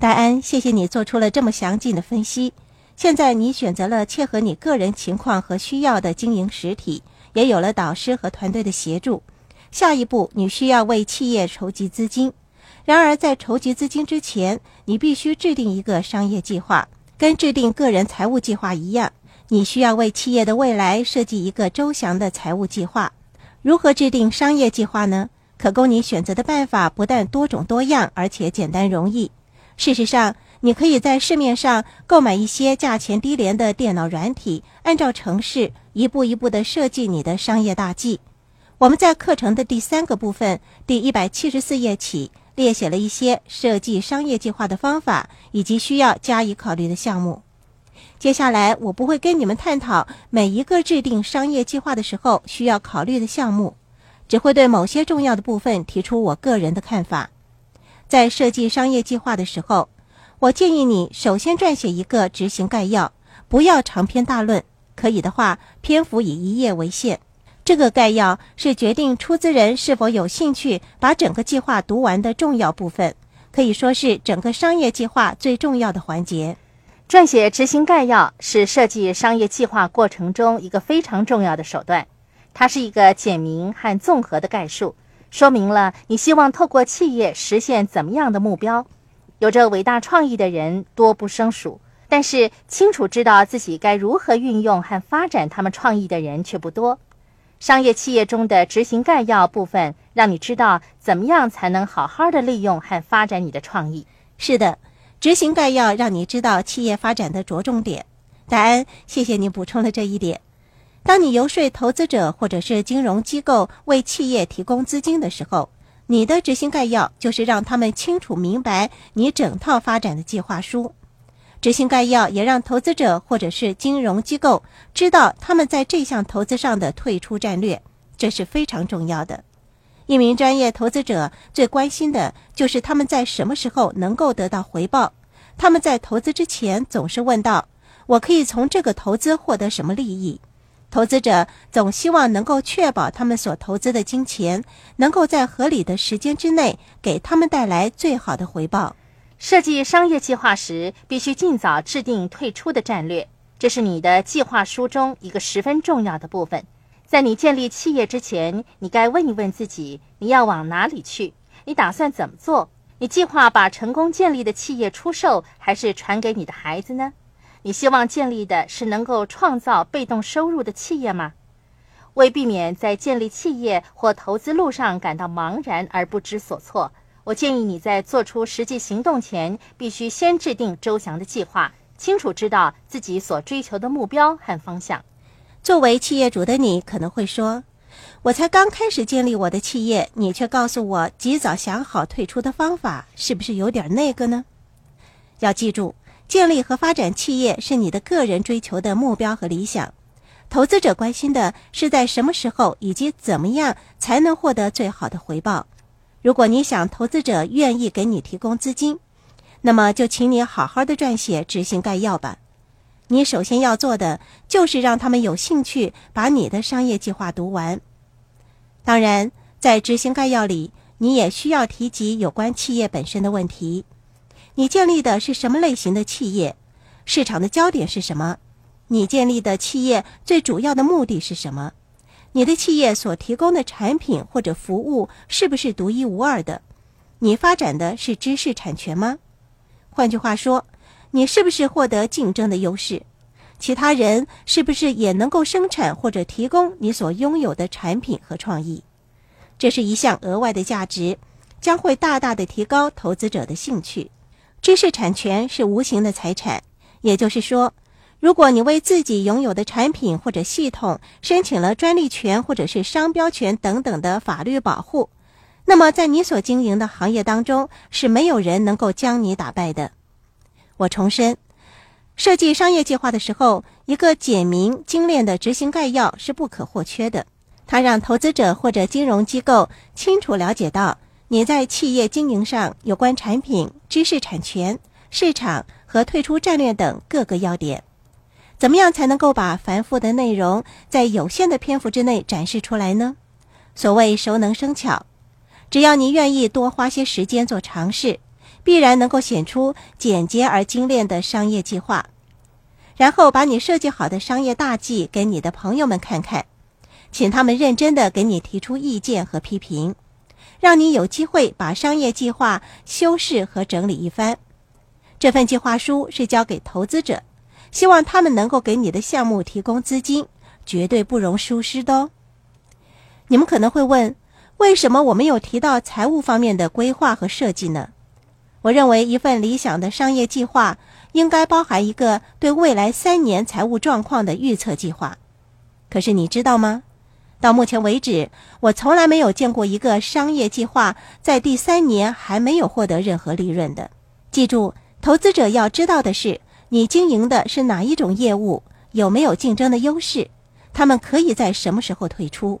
戴安，谢谢你做出了这么详尽的分析。现在你选择了切合你个人情况和需要的经营实体，也有了导师和团队的协助。下一步，你需要为企业筹集资金。然而，在筹集资金之前，你必须制定一个商业计划，跟制定个人财务计划一样。你需要为企业的未来设计一个周详的财务计划。如何制定商业计划呢？可供你选择的办法不但多种多样，而且简单容易。事实上，你可以在市面上购买一些价钱低廉的电脑软体，按照程式一步一步地设计你的商业大计。我们在课程的第三个部分第一百七十四页起列写了一些设计商业计划的方法以及需要加以考虑的项目。接下来，我不会跟你们探讨每一个制定商业计划的时候需要考虑的项目，只会对某些重要的部分提出我个人的看法。在设计商业计划的时候，我建议你首先撰写一个执行概要，不要长篇大论，可以的话，篇幅以一页为限。这个概要是决定出资人是否有兴趣把整个计划读完的重要部分，可以说是整个商业计划最重要的环节。撰写执行概要是设计商业计划过程中一个非常重要的手段，它是一个简明和综合的概述。说明了你希望透过企业实现怎么样的目标。有着伟大创意的人多不胜数，但是清楚知道自己该如何运用和发展他们创意的人却不多。商业企业中的执行概要部分，让你知道怎么样才能好好的利用和发展你的创意。是的，执行概要让你知道企业发展的着重点。戴安，谢谢你补充了这一点。当你游说投资者或者是金融机构为企业提供资金的时候，你的执行概要就是让他们清楚明白你整套发展的计划书。执行概要也让投资者或者是金融机构知道他们在这项投资上的退出战略，这是非常重要的。一名专业投资者最关心的就是他们在什么时候能够得到回报。他们在投资之前总是问道：“我可以从这个投资获得什么利益？”投资者总希望能够确保他们所投资的金钱能够在合理的时间之内给他们带来最好的回报。设计商业计划时，必须尽早制定退出的战略，这是你的计划书中一个十分重要的部分。在你建立企业之前，你该问一问自己：你要往哪里去？你打算怎么做？你计划把成功建立的企业出售，还是传给你的孩子呢？你希望建立的是能够创造被动收入的企业吗？为避免在建立企业或投资路上感到茫然而不知所措，我建议你在做出实际行动前，必须先制定周详的计划，清楚知道自己所追求的目标和方向。作为企业主的你可能会说：“我才刚开始建立我的企业，你却告诉我及早想好退出的方法，是不是有点那个呢？”要记住。建立和发展企业是你的个人追求的目标和理想，投资者关心的是在什么时候以及怎么样才能获得最好的回报。如果你想投资者愿意给你提供资金，那么就请你好好的撰写执行概要吧。你首先要做的就是让他们有兴趣把你的商业计划读完。当然，在执行概要里，你也需要提及有关企业本身的问题。你建立的是什么类型的企业？市场的焦点是什么？你建立的企业最主要的目的是什么？你的企业所提供的产品或者服务是不是独一无二的？你发展的是知识产权吗？换句话说，你是不是获得竞争的优势？其他人是不是也能够生产或者提供你所拥有的产品和创意？这是一项额外的价值，将会大大的提高投资者的兴趣。知识产权是无形的财产，也就是说，如果你为自己拥有的产品或者系统申请了专利权或者是商标权等等的法律保护，那么在你所经营的行业当中是没有人能够将你打败的。我重申，设计商业计划的时候，一个简明精炼的执行概要是不可或缺的，它让投资者或者金融机构清楚了解到。你在企业经营上有关产品、知识产权、市场和退出战略等各个要点，怎么样才能够把繁复的内容在有限的篇幅之内展示出来呢？所谓熟能生巧，只要你愿意多花些时间做尝试，必然能够显出简洁而精炼的商业计划。然后把你设计好的商业大计给你的朋友们看看，请他们认真的给你提出意见和批评，让你有机会把商业计划修饰和整理一番。这份计划书是交给投资者，希望他们能够给你的项目提供资金，绝对不容疏失的哦。你们可能会问，为什么我没有提到财务方面的规划和设计呢？我认为一份理想的商业计划。应该包含一个对未来三年财务状况的预测计划。可是你知道吗？到目前为止，我从来没有见过一个商业计划在第三年还没有获得任何利润的。记住，投资者要知道的是，你经营的是哪一种业务，有没有竞争的优势，他们可以在什么时候退出。